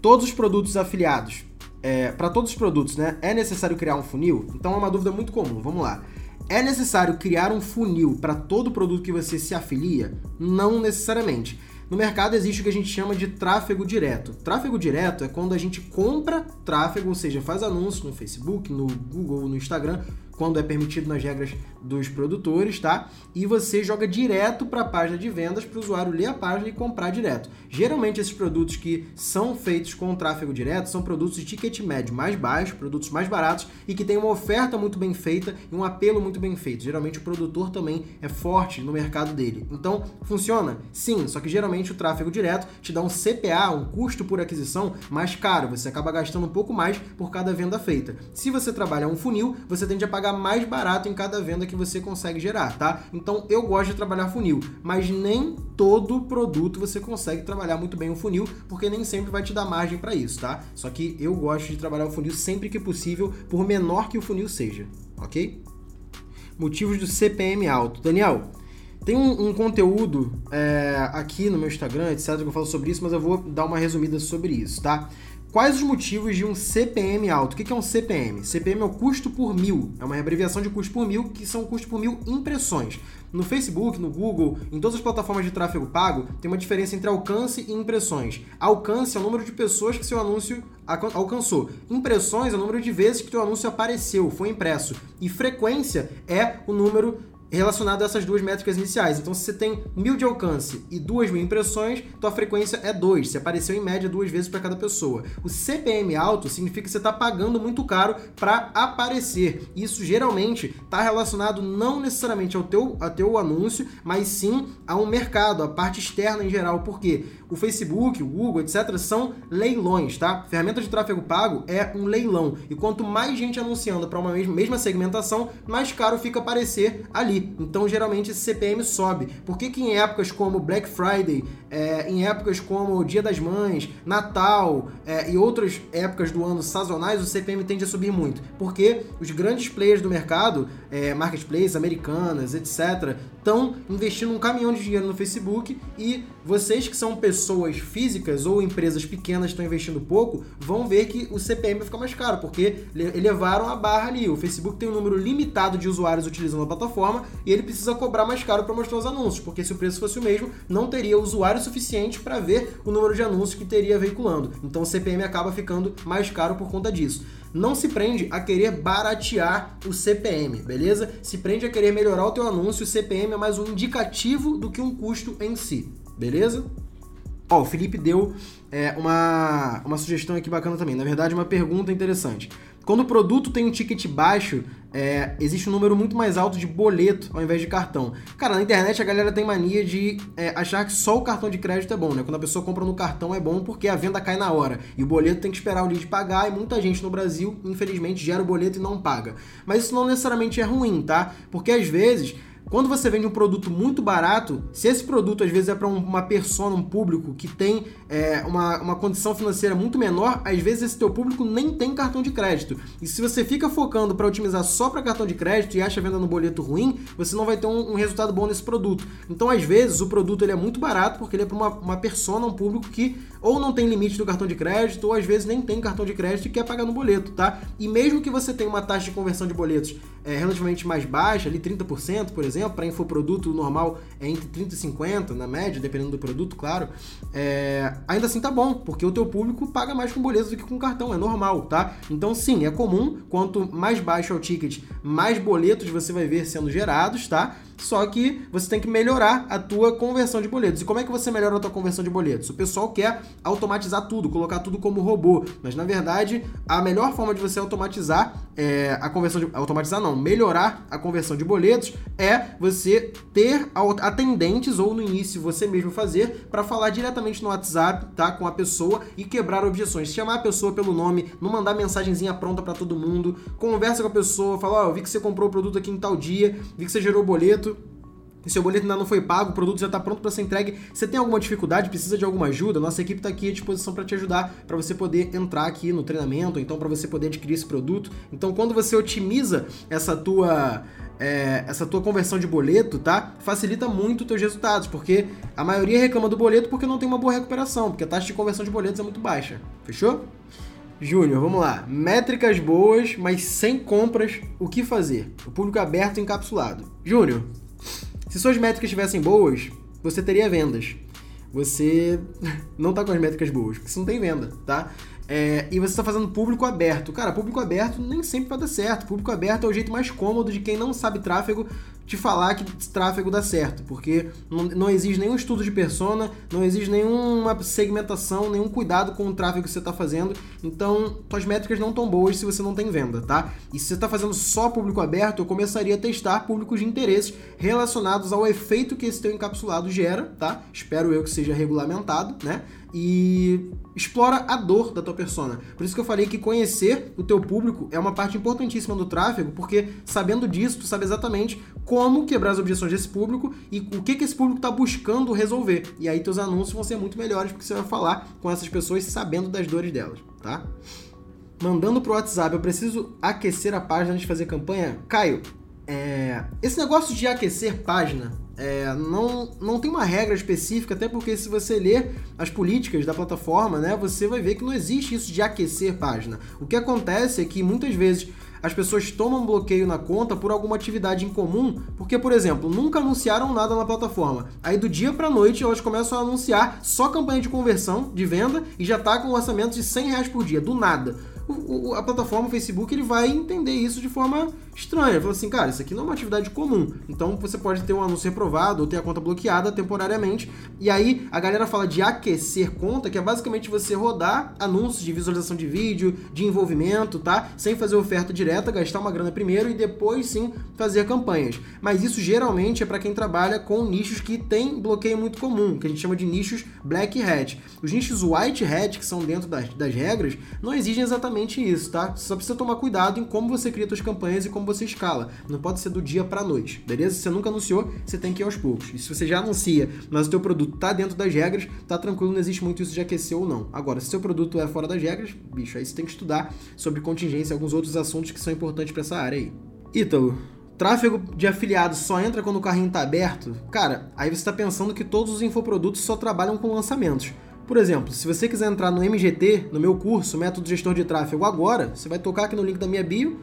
Todos os produtos afiliados, é, para todos os produtos, né? É necessário criar um funil? Então é uma dúvida muito comum. Vamos lá. É necessário criar um funil para todo produto que você se afilia? Não necessariamente. No mercado existe o que a gente chama de tráfego direto. Tráfego direto é quando a gente compra tráfego, ou seja, faz anúncios no Facebook, no Google, no Instagram, quando é permitido nas regras dos produtores, tá? E você joga direto para a página de vendas para o usuário ler a página e comprar direto. Geralmente esses produtos que são feitos com tráfego direto são produtos de ticket médio mais baixo, produtos mais baratos e que têm uma oferta muito bem feita e um apelo muito bem feito. Geralmente o produtor também é forte no mercado dele. Então, funciona? Sim, só que geralmente o tráfego direto te dá um CPA, um custo por aquisição mais caro. Você acaba gastando um pouco mais por cada venda feita. Se você trabalha um funil, você tende a pagar mais barato em cada venda que você consegue gerar, tá? Então eu gosto de trabalhar funil, mas nem todo produto você consegue trabalhar muito bem o funil, porque nem sempre vai te dar margem para isso, tá? Só que eu gosto de trabalhar o funil sempre que possível, por menor que o funil seja, ok? Motivos do CPM alto. Daniel, tem um, um conteúdo é, aqui no meu Instagram, etc, que eu falo sobre isso, mas eu vou dar uma resumida sobre isso, tá? Quais os motivos de um CPM alto? O que é um CPM? CPM é o custo por mil, é uma abreviação de custo por mil, que são custo por mil impressões. No Facebook, no Google, em todas as plataformas de tráfego pago, tem uma diferença entre alcance e impressões. Alcance é o número de pessoas que seu anúncio alcançou. Impressões é o número de vezes que seu anúncio apareceu, foi impresso. E frequência é o número relacionado a essas duas métricas iniciais. Então, se você tem mil de alcance e duas mil impressões, tua frequência é 2. Se apareceu em média duas vezes para cada pessoa. O CPM alto significa que você está pagando muito caro para aparecer. Isso geralmente está relacionado não necessariamente ao teu, ao teu anúncio, mas sim a um mercado, a parte externa em geral. Porque o Facebook, o Google, etc., são leilões, tá? Ferramenta de tráfego pago é um leilão. E quanto mais gente anunciando para uma mesma segmentação, mais caro fica aparecer ali. Então, geralmente, esse CPM sobe. Por que, que em épocas como Black Friday, é, em épocas como Dia das Mães, Natal é, e outras épocas do ano sazonais, o CPM tende a subir muito? Porque os grandes players do mercado, é, marketplaces americanas, etc., estão investindo um caminhão de dinheiro no Facebook e vocês que são pessoas físicas ou empresas pequenas estão investindo pouco, vão ver que o CPM vai ficar mais caro, porque elevaram a barra ali. O Facebook tem um número limitado de usuários utilizando a plataforma e ele precisa cobrar mais caro para mostrar os anúncios, porque se o preço fosse o mesmo, não teria usuário suficiente para ver o número de anúncios que teria veiculando. Então o CPM acaba ficando mais caro por conta disso não se prende a querer baratear o CPM, beleza? Se prende a querer melhorar o teu anúncio, o CPM é mais um indicativo do que um custo em si, beleza? Ó, o Felipe deu é, uma, uma sugestão aqui bacana também, na verdade uma pergunta interessante. Quando o produto tem um ticket baixo, é, existe um número muito mais alto de boleto ao invés de cartão. Cara, na internet a galera tem mania de é, achar que só o cartão de crédito é bom, né? Quando a pessoa compra no cartão é bom porque a venda cai na hora. E o boleto tem que esperar o lead pagar, e muita gente no Brasil, infelizmente, gera o boleto e não paga. Mas isso não necessariamente é ruim, tá? Porque às vezes quando você vende um produto muito barato, se esse produto às vezes é para uma persona, um público que tem é, uma, uma condição financeira muito menor, às vezes esse teu público nem tem cartão de crédito. E se você fica focando para otimizar só para cartão de crédito e acha a venda no boleto ruim, você não vai ter um, um, resultado bom nesse produto. Então, às vezes, o produto ele é muito barato porque ele é para uma, uma persona, um público que ou não tem limite do cartão de crédito, ou às vezes nem tem cartão de crédito e quer pagar no boleto, tá? E mesmo que você tenha uma taxa de conversão de boletos é, relativamente mais baixa, ali 30%, por exemplo, para infoproduto normal é entre 30 e 50 na média, dependendo do produto, claro. É, ainda assim tá bom, porque o teu público paga mais com boleto do que com cartão, é normal, tá? Então sim, é comum, quanto mais baixo é o ticket, mais boletos você vai ver sendo gerados, tá? Só que você tem que melhorar a tua conversão de boletos. E como é que você melhora a tua conversão de boletos? O pessoal quer automatizar tudo, colocar tudo como robô. Mas na verdade, a melhor forma de você automatizar é, a conversão de. Automatizar não, melhorar a conversão de boletos é você ter atendentes ou no início você mesmo fazer para falar diretamente no WhatsApp, tá? Com a pessoa e quebrar objeções. Chamar a pessoa pelo nome, não mandar mensagenzinha pronta para todo mundo, conversa com a pessoa, fala, ó, oh, vi que você comprou o produto aqui em tal dia, vi que você gerou o boleto, e seu boleto ainda não foi pago, o produto já está pronto para ser entregue. Você tem alguma dificuldade, precisa de alguma ajuda? Nossa equipe está aqui à disposição para te ajudar, para você poder entrar aqui no treinamento, então para você poder adquirir esse produto. Então, quando você otimiza essa tua é, essa tua conversão de boleto, tá? Facilita muito os teus resultados, porque a maioria reclama do boleto porque não tem uma boa recuperação, porque a taxa de conversão de boletos é muito baixa. Fechou? Júnior, vamos lá. Métricas boas, mas sem compras, o que fazer? O público aberto encapsulado. Júnior, se suas métricas estivessem boas, você teria vendas. Você (laughs) não está com as métricas boas, porque você não tem venda, tá? É, e você está fazendo público aberto. Cara, público aberto nem sempre vai dar certo. Público aberto é o jeito mais cômodo de quem não sabe tráfego te falar que tráfego dá certo, porque não, não exige nenhum estudo de persona, não exige nenhuma segmentação, nenhum cuidado com o tráfego que você está fazendo. Então, suas métricas não estão boas se você não tem venda, tá? E se você está fazendo só público aberto, eu começaria a testar públicos de interesse relacionados ao efeito que esse teu encapsulado gera, tá? Espero eu que seja regulamentado, né? E explora a dor da tua persona. Por isso que eu falei que conhecer o teu público é uma parte importantíssima do tráfego, porque sabendo disso, tu sabe exatamente como quebrar as objeções desse público e o que, que esse público está buscando resolver. E aí teus anúncios vão ser muito melhores porque você vai falar com essas pessoas sabendo das dores delas, tá? Mandando pro WhatsApp, eu preciso aquecer a página antes de fazer campanha? Caio, é... esse negócio de aquecer página é, não, não tem uma regra específica, até porque se você ler as políticas da plataforma, né, você vai ver que não existe isso de aquecer página. O que acontece é que muitas vezes as pessoas tomam bloqueio na conta por alguma atividade em comum, porque, por exemplo, nunca anunciaram nada na plataforma. Aí do dia para noite elas começam a anunciar só campanha de conversão, de venda, e já tá com um orçamento de 100 reais por dia, do nada o, o, a plataforma, o Facebook, ele vai entender isso de forma estranha. Fala assim, cara, isso aqui não é uma atividade comum. Então você pode ter um anúncio reprovado ou ter a conta bloqueada temporariamente. E aí a galera fala de aquecer conta, que é basicamente você rodar anúncios de visualização de vídeo, de envolvimento, tá? Sem fazer oferta direta, gastar uma grana primeiro e depois sim fazer campanhas. Mas isso geralmente é para quem trabalha com nichos que tem bloqueio muito comum, que a gente chama de nichos black hat. Os nichos white hat, que são dentro das, das regras, não exigem exatamente isso, tá? Você só precisa tomar cuidado em como você cria suas campanhas e como você escala. Não pode ser do dia para noite, beleza? Se você nunca anunciou, você tem que ir aos poucos. E se você já anuncia, mas o teu produto tá dentro das regras, tá tranquilo, não existe muito isso de aquecer ou não. Agora, se seu produto é fora das regras, bicho, aí você tem que estudar sobre contingência e alguns outros assuntos que são importantes para essa área aí. Ítalo, tráfego de afiliados só entra quando o carrinho está aberto, cara, aí você está pensando que todos os infoprodutos só trabalham com lançamentos. Por exemplo, se você quiser entrar no MGT, no meu curso, Método Gestor de Tráfego, agora, você vai tocar aqui no link da minha bio,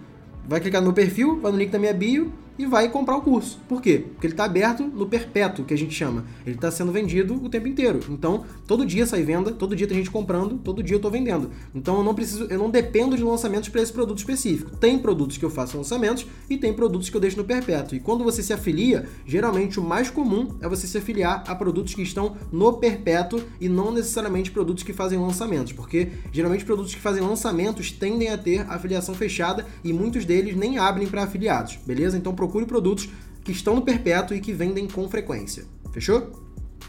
vai clicar no meu perfil, vai no link da minha bio e vai comprar o curso. Por quê? Porque ele está aberto no perpétuo, que a gente chama. Ele está sendo vendido o tempo inteiro. Então, todo dia sai venda, todo dia tem gente comprando, todo dia eu estou vendendo. Então, eu não preciso, eu não dependo de lançamentos para esse produto específico. Tem produtos que eu faço lançamentos e tem produtos que eu deixo no perpétuo. E quando você se afilia, geralmente o mais comum é você se afiliar a produtos que estão no perpétuo e não necessariamente produtos que fazem lançamentos, porque geralmente produtos que fazem lançamentos tendem a ter afiliação fechada e muitos deles nem abrem para afiliados, beleza? Então, procure procure produtos que estão no perpétuo e que vendem com frequência. Fechou?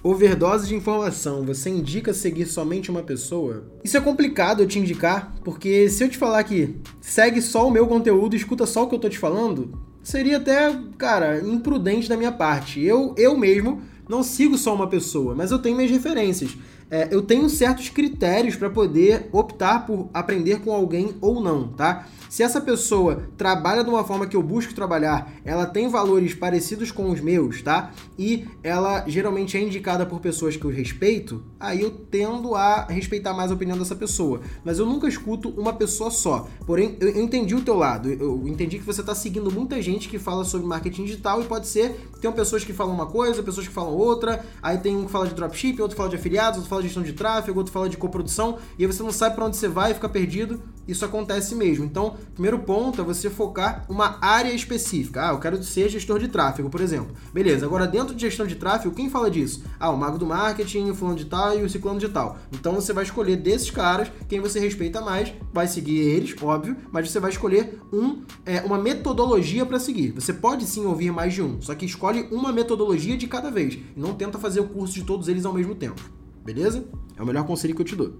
Overdose de informação, você indica seguir somente uma pessoa? Isso é complicado eu te indicar, porque se eu te falar que segue só o meu conteúdo, escuta só o que eu tô te falando, seria até, cara, imprudente da minha parte. Eu, eu mesmo não sigo só uma pessoa, mas eu tenho minhas referências. É, eu tenho certos critérios para poder optar por aprender com alguém ou não, tá? Se essa pessoa trabalha de uma forma que eu busco trabalhar, ela tem valores parecidos com os meus, tá? E ela geralmente é indicada por pessoas que eu respeito, aí eu tendo a respeitar mais a opinião dessa pessoa. Mas eu nunca escuto uma pessoa só. Porém, eu, eu entendi o teu lado. Eu entendi que você está seguindo muita gente que fala sobre marketing digital e pode ser tem pessoas que falam uma coisa, pessoas que falam outra, aí tem um que fala de dropship, outro fala de afiliados, outro fala de gestão de tráfego, outro fala de coprodução, e aí você não sabe para onde você vai, fica perdido. isso acontece mesmo. Então, primeiro ponto é você focar uma área específica. Ah, eu quero ser gestor de tráfego, por exemplo. Beleza, agora dentro de gestão de tráfego, quem fala disso? Ah, o mago do marketing, o fulano de tal e o ciclano de tal. Então você vai escolher desses caras quem você respeita mais, vai seguir eles, óbvio, mas você vai escolher um, é, uma metodologia para seguir. Você pode sim ouvir mais de um, só que escolhe uma metodologia de cada vez. E não tenta fazer o curso de todos eles ao mesmo tempo. Beleza? É o melhor conselho que eu te dou.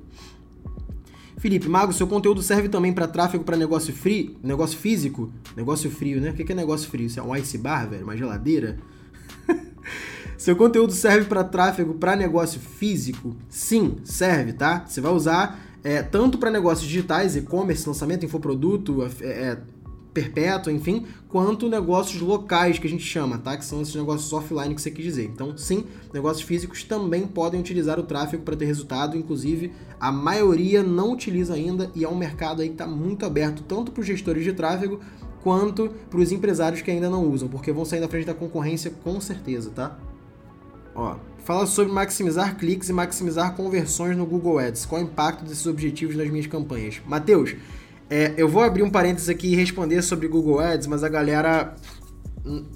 Felipe, Mago, seu conteúdo serve também para tráfego para negócio frio, negócio físico? Negócio frio, né? O que é negócio frio? Isso é um ice bar, velho? Uma geladeira? (laughs) seu conteúdo serve para tráfego para negócio físico? Sim, serve, tá? Você vai usar é, tanto para negócios digitais, e-commerce, lançamento, infoproduto, é, é perpétua, enfim, quanto negócios locais que a gente chama, tá? Que são esses negócios offline que você quis dizer. Então, sim, negócios físicos também podem utilizar o tráfego para ter resultado, inclusive a maioria não utiliza ainda e é um mercado aí que está muito aberto tanto para os gestores de tráfego quanto para os empresários que ainda não usam, porque vão sair da frente da concorrência com certeza, tá? Ó, fala sobre maximizar cliques e maximizar conversões no Google Ads. Qual o impacto desses objetivos nas minhas campanhas? Mateus, é, eu vou abrir um parênteses aqui e responder sobre Google Ads, mas a galera,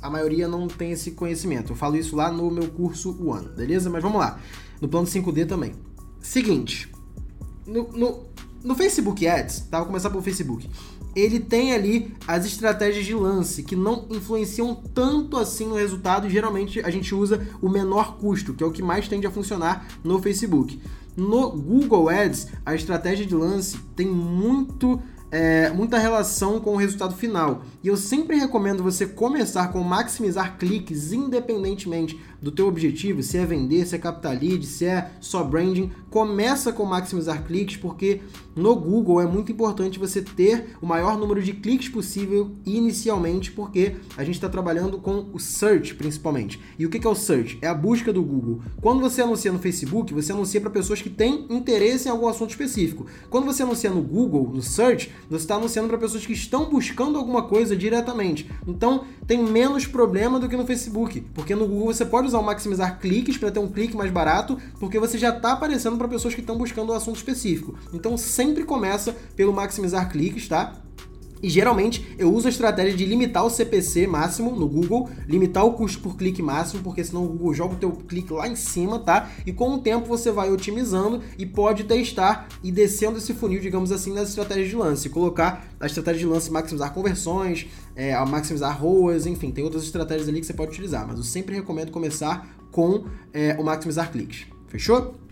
a maioria não tem esse conhecimento. Eu falo isso lá no meu curso One, beleza? Mas vamos lá. No plano 5D também. Seguinte, no, no, no Facebook Ads, tá? Vou começar pelo Facebook. Ele tem ali as estratégias de lance que não influenciam tanto assim no resultado e geralmente a gente usa o menor custo, que é o que mais tende a funcionar no Facebook. No Google Ads, a estratégia de lance tem muito é, muita relação com o resultado final. E eu sempre recomendo você começar com maximizar cliques, independentemente do teu objetivo, se é vender, se é captar lead, se é só branding, começa com maximizar cliques, porque no Google é muito importante você ter o maior número de cliques possível inicialmente, porque a gente está trabalhando com o search principalmente. E o que é o search? É a busca do Google. Quando você anuncia no Facebook, você anuncia para pessoas que têm interesse em algum assunto específico. Quando você anuncia no Google, no search, você está anunciando para pessoas que estão buscando alguma coisa diretamente. Então tem menos problema do que no Facebook, porque no Google você pode usar o maximizar cliques para ter um clique mais barato, porque você já está aparecendo para pessoas que estão buscando um assunto específico. Então sempre começa pelo maximizar cliques, tá? E geralmente eu uso a estratégia de limitar o CPC máximo no Google, limitar o custo por clique máximo, porque senão o Google joga o teu clique lá em cima, tá? E com o tempo você vai otimizando e pode testar e descendo esse funil, digamos assim, nas estratégias de lance. Colocar a estratégia de lance maximizar conversões, é, maximizar ROAS, enfim, tem outras estratégias ali que você pode utilizar, mas eu sempre recomendo começar com é, o maximizar cliques. Fechou?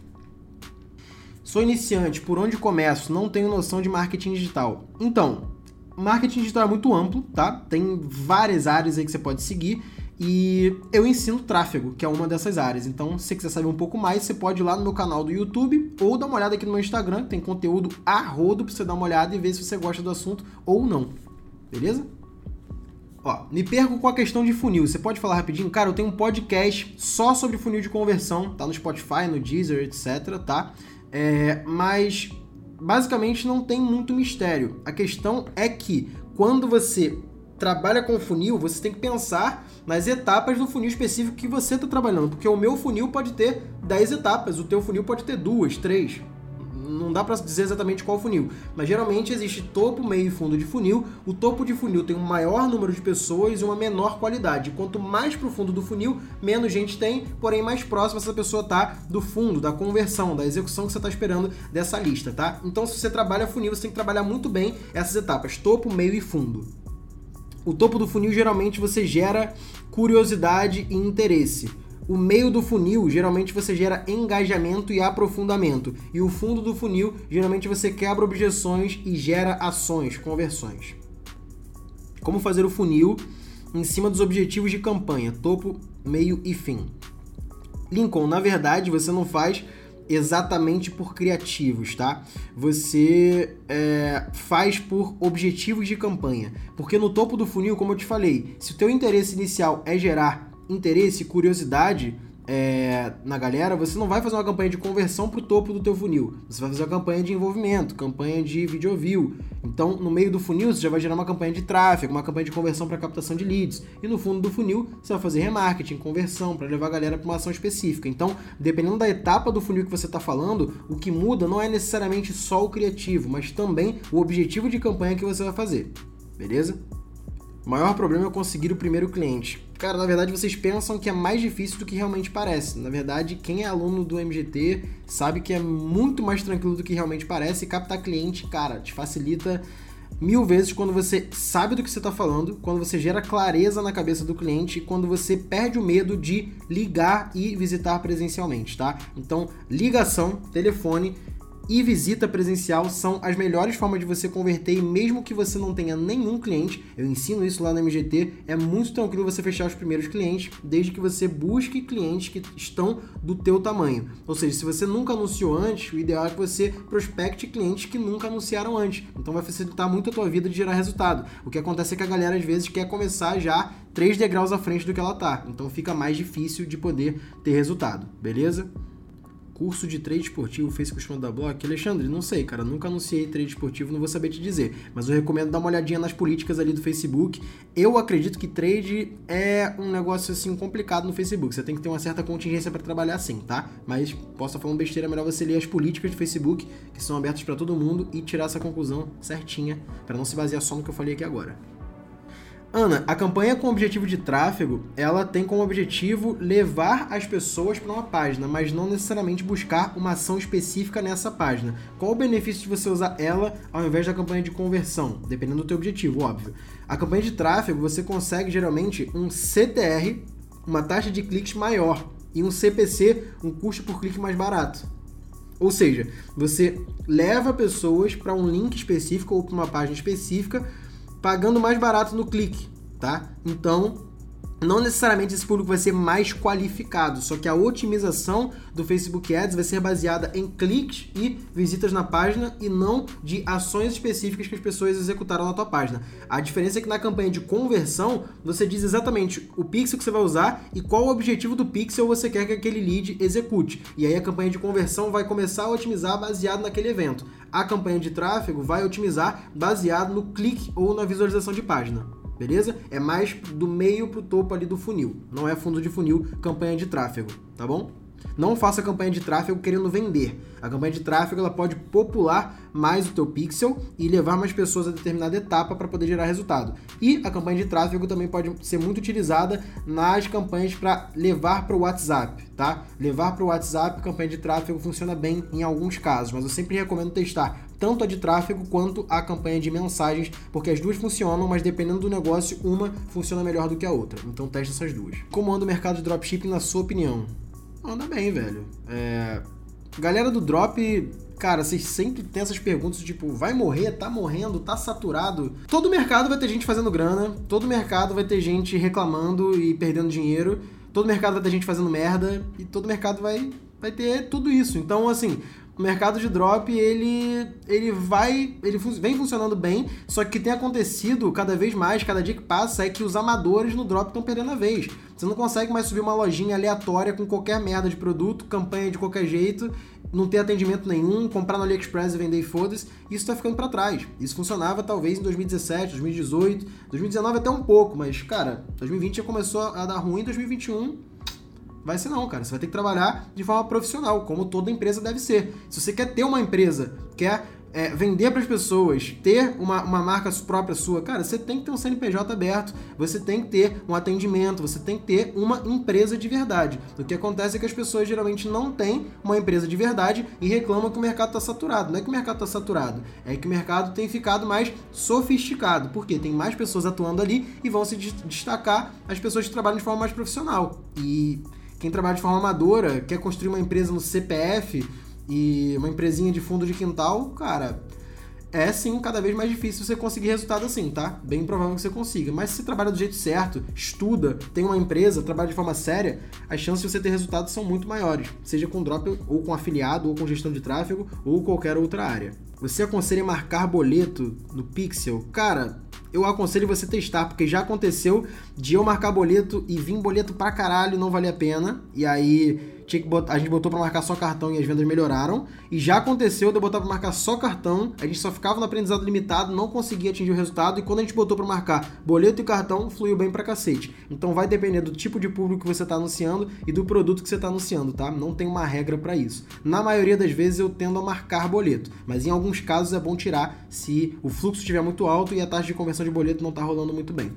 Sou iniciante, por onde começo? Não tenho noção de marketing digital. Então, marketing digital é muito amplo, tá? Tem várias áreas aí que você pode seguir. E eu ensino tráfego, que é uma dessas áreas. Então, se você quiser saber um pouco mais, você pode ir lá no meu canal do YouTube ou dar uma olhada aqui no meu Instagram, que tem conteúdo a rodo pra você dar uma olhada e ver se você gosta do assunto ou não. Beleza? Ó, me perco com a questão de funil. Você pode falar rapidinho? Cara, eu tenho um podcast só sobre funil de conversão, tá no Spotify, no Deezer, etc, tá? É, mas basicamente não tem muito mistério. A questão é que quando você trabalha com funil, você tem que pensar nas etapas do funil específico que você está trabalhando, porque o meu funil pode ter 10 etapas, o teu funil pode ter duas, três não dá para dizer exatamente qual funil, mas geralmente existe topo, meio e fundo de funil. O topo de funil tem um maior número de pessoas e uma menor qualidade. Quanto mais pro fundo do funil, menos gente tem, porém mais próximo essa pessoa tá do fundo, da conversão, da execução que você está esperando dessa lista, tá? Então, se você trabalha funil, você tem que trabalhar muito bem essas etapas: topo, meio e fundo. O topo do funil geralmente você gera curiosidade e interesse. O meio do funil, geralmente você gera engajamento e aprofundamento. E o fundo do funil, geralmente você quebra objeções e gera ações, conversões. Como fazer o funil em cima dos objetivos de campanha, topo, meio e fim. Lincoln, na verdade, você não faz exatamente por criativos, tá? Você é, faz por objetivos de campanha. Porque no topo do funil, como eu te falei, se o teu interesse inicial é gerar interesse, curiosidade, é, na galera, você não vai fazer uma campanha de conversão para o topo do teu funil. Você vai fazer uma campanha de envolvimento, campanha de video view. Então, no meio do funil, você já vai gerar uma campanha de tráfego, uma campanha de conversão para captação de leads. E no fundo do funil, você vai fazer remarketing, conversão, para levar a galera para uma ação específica. Então, dependendo da etapa do funil que você está falando, o que muda não é necessariamente só o criativo, mas também o objetivo de campanha que você vai fazer. Beleza? O maior problema é conseguir o primeiro cliente. Cara, na verdade vocês pensam que é mais difícil do que realmente parece. Na verdade, quem é aluno do MGT sabe que é muito mais tranquilo do que realmente parece. E captar cliente, cara, te facilita mil vezes quando você sabe do que você está falando, quando você gera clareza na cabeça do cliente e quando você perde o medo de ligar e visitar presencialmente, tá? Então, ligação, telefone e visita presencial são as melhores formas de você converter e mesmo que você não tenha nenhum cliente, eu ensino isso lá no MGT, é muito tranquilo você fechar os primeiros clientes, desde que você busque clientes que estão do teu tamanho. Ou seja, se você nunca anunciou antes, o ideal é que você prospecte clientes que nunca anunciaram antes. Então vai facilitar muito a tua vida de gerar resultado. O que acontece é que a galera às vezes quer começar já três degraus à frente do que ela tá. Então fica mais difícil de poder ter resultado, beleza? Curso de trade esportivo fez com o da Block? Alexandre, não sei, cara, nunca anunciei trade esportivo, não vou saber te dizer, mas eu recomendo dar uma olhadinha nas políticas ali do Facebook. Eu acredito que trade é um negócio assim complicado no Facebook, você tem que ter uma certa contingência para trabalhar assim, tá? Mas posso estar falando besteira, é melhor você ler as políticas do Facebook, que são abertas para todo mundo e tirar essa conclusão certinha, para não se basear só no que eu falei aqui agora. Ana, a campanha com objetivo de tráfego, ela tem como objetivo levar as pessoas para uma página, mas não necessariamente buscar uma ação específica nessa página. Qual o benefício de você usar ela ao invés da campanha de conversão? Dependendo do teu objetivo, óbvio. A campanha de tráfego, você consegue geralmente um CTR, uma taxa de cliques maior, e um CPC, um custo por clique mais barato. Ou seja, você leva pessoas para um link específico ou para uma página específica pagando mais barato no clique, tá? Então, não necessariamente esse público vai ser mais qualificado, só que a otimização do Facebook Ads vai ser baseada em cliques e visitas na página e não de ações específicas que as pessoas executaram na tua página. A diferença é que na campanha de conversão, você diz exatamente o pixel que você vai usar e qual o objetivo do pixel você quer que aquele lead execute. E aí a campanha de conversão vai começar a otimizar baseado naquele evento. A campanha de tráfego vai otimizar baseado no clique ou na visualização de página beleza? É mais do meio pro topo ali do funil. Não é fundo de funil, campanha de tráfego, tá bom? Não faça campanha de tráfego querendo vender. A campanha de tráfego ela pode popular mais o teu pixel e levar mais pessoas a determinada etapa para poder gerar resultado. E a campanha de tráfego também pode ser muito utilizada nas campanhas para levar para o WhatsApp, tá? Levar para o WhatsApp, campanha de tráfego funciona bem em alguns casos, mas eu sempre recomendo testar tanto a de tráfego quanto a campanha de mensagens, porque as duas funcionam, mas dependendo do negócio, uma funciona melhor do que a outra. Então teste essas duas. Como anda o mercado de dropshipping na sua opinião? Anda bem, velho. É... Galera do drop, cara, vocês sempre tem essas perguntas tipo, vai morrer, tá morrendo, tá saturado. Todo mercado vai ter gente fazendo grana, todo mercado vai ter gente reclamando e perdendo dinheiro, todo mercado vai ter gente fazendo merda e todo mercado vai vai ter tudo isso. Então, assim, o mercado de drop ele ele vai ele vem funcionando bem só que tem acontecido cada vez mais cada dia que passa é que os amadores no drop estão perdendo a vez. Você não consegue mais subir uma lojinha aleatória com qualquer merda de produto campanha de qualquer jeito não ter atendimento nenhum comprar no AliExpress e vender e foda-se. Isso tá ficando para trás. Isso funcionava talvez em 2017 2018 2019 até um pouco mas cara 2020 já começou a dar ruim 2021 Vai ser não, cara. Você vai ter que trabalhar de forma profissional, como toda empresa deve ser. Se você quer ter uma empresa, quer é, vender para as pessoas, ter uma, uma marca própria sua, cara, você tem que ter um CNPJ aberto, você tem que ter um atendimento, você tem que ter uma empresa de verdade. O que acontece é que as pessoas geralmente não têm uma empresa de verdade e reclamam que o mercado está saturado. Não é que o mercado está saturado, é que o mercado tem ficado mais sofisticado, porque tem mais pessoas atuando ali e vão se destacar as pessoas que trabalham de forma mais profissional. E quem trabalha de forma amadora, quer construir uma empresa no CPF e uma empresinha de fundo de quintal, cara, é sim cada vez mais difícil você conseguir resultado assim, tá? Bem provável que você consiga. Mas se você trabalha do jeito certo, estuda, tem uma empresa, trabalha de forma séria, as chances de você ter resultados são muito maiores. Seja com drop, ou com afiliado, ou com gestão de tráfego, ou qualquer outra área. Você aconselha marcar boleto no Pixel? Cara, eu aconselho você testar, porque já aconteceu de eu marcar boleto e vir boleto pra caralho não valia a pena. E aí tinha que botar, a gente botou para marcar só cartão e as vendas melhoraram. E já aconteceu de eu botar para marcar só cartão, a gente só ficava no aprendizado limitado, não conseguia atingir o resultado. E quando a gente botou para marcar boleto e cartão, fluiu bem pra cacete. Então vai depender do tipo de público que você está anunciando e do produto que você está anunciando, tá? Não tem uma regra para isso. Na maioria das vezes eu tendo a marcar boleto, mas em alguns casos é bom tirar se o fluxo estiver muito alto e a taxa de conversão de boleto não está rolando muito bem.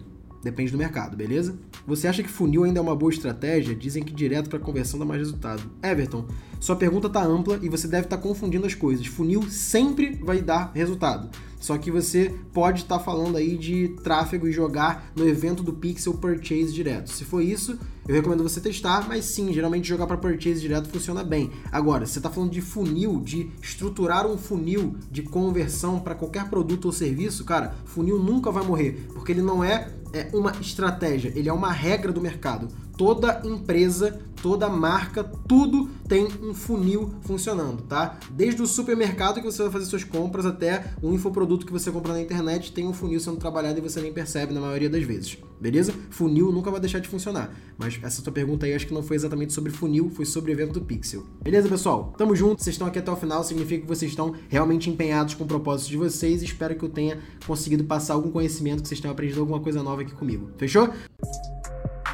Depende do mercado, beleza? Você acha que funil ainda é uma boa estratégia? Dizem que direto para conversão dá mais resultado. Everton, sua pergunta tá ampla e você deve estar tá confundindo as coisas. Funil sempre vai dar resultado. Só que você pode estar tá falando aí de tráfego e jogar no evento do Pixel Purchase direto. Se for isso, eu recomendo você testar, mas sim, geralmente jogar para Purchase direto funciona bem. Agora, se você está falando de funil, de estruturar um funil de conversão para qualquer produto ou serviço, cara, funil nunca vai morrer, porque ele não é é uma estratégia, ele é uma regra do mercado. Toda empresa, toda marca, tudo tem um funil funcionando, tá? Desde o supermercado que você vai fazer suas compras até o infoproduto que você compra na internet, tem um funil sendo trabalhado e você nem percebe na maioria das vezes, beleza? Funil nunca vai deixar de funcionar. Mas essa tua pergunta aí acho que não foi exatamente sobre funil, foi sobre evento do Pixel. Beleza, pessoal? Tamo junto, vocês estão aqui até o final, significa que vocês estão realmente empenhados com o propósito de vocês espero que eu tenha conseguido passar algum conhecimento, que vocês tenham aprendido alguma coisa nova aqui comigo. Fechou?